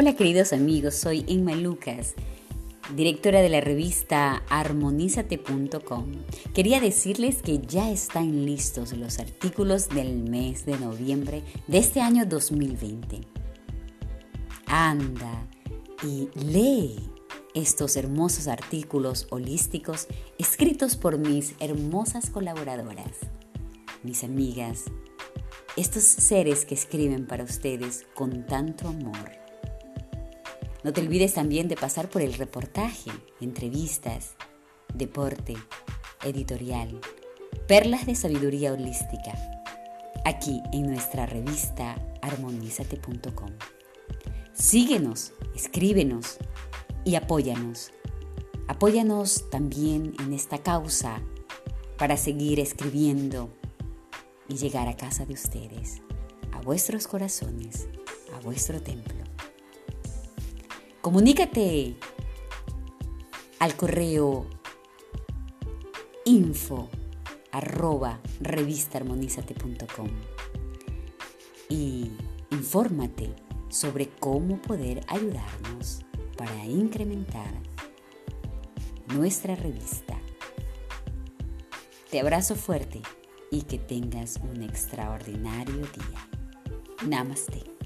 Hola queridos amigos, soy Inma Lucas, directora de la revista armonízate.com. Quería decirles que ya están listos los artículos del mes de noviembre de este año 2020. Anda y lee estos hermosos artículos holísticos escritos por mis hermosas colaboradoras, mis amigas, estos seres que escriben para ustedes con tanto amor. No te olvides también de pasar por el reportaje, entrevistas, deporte, editorial, perlas de sabiduría holística, aquí en nuestra revista armonízate.com. Síguenos, escríbenos y apóyanos. Apóyanos también en esta causa para seguir escribiendo y llegar a casa de ustedes, a vuestros corazones, a vuestro templo. Comunícate al correo info arroba y infórmate sobre cómo poder ayudarnos para incrementar nuestra revista. Te abrazo fuerte y que tengas un extraordinario día. Namaste.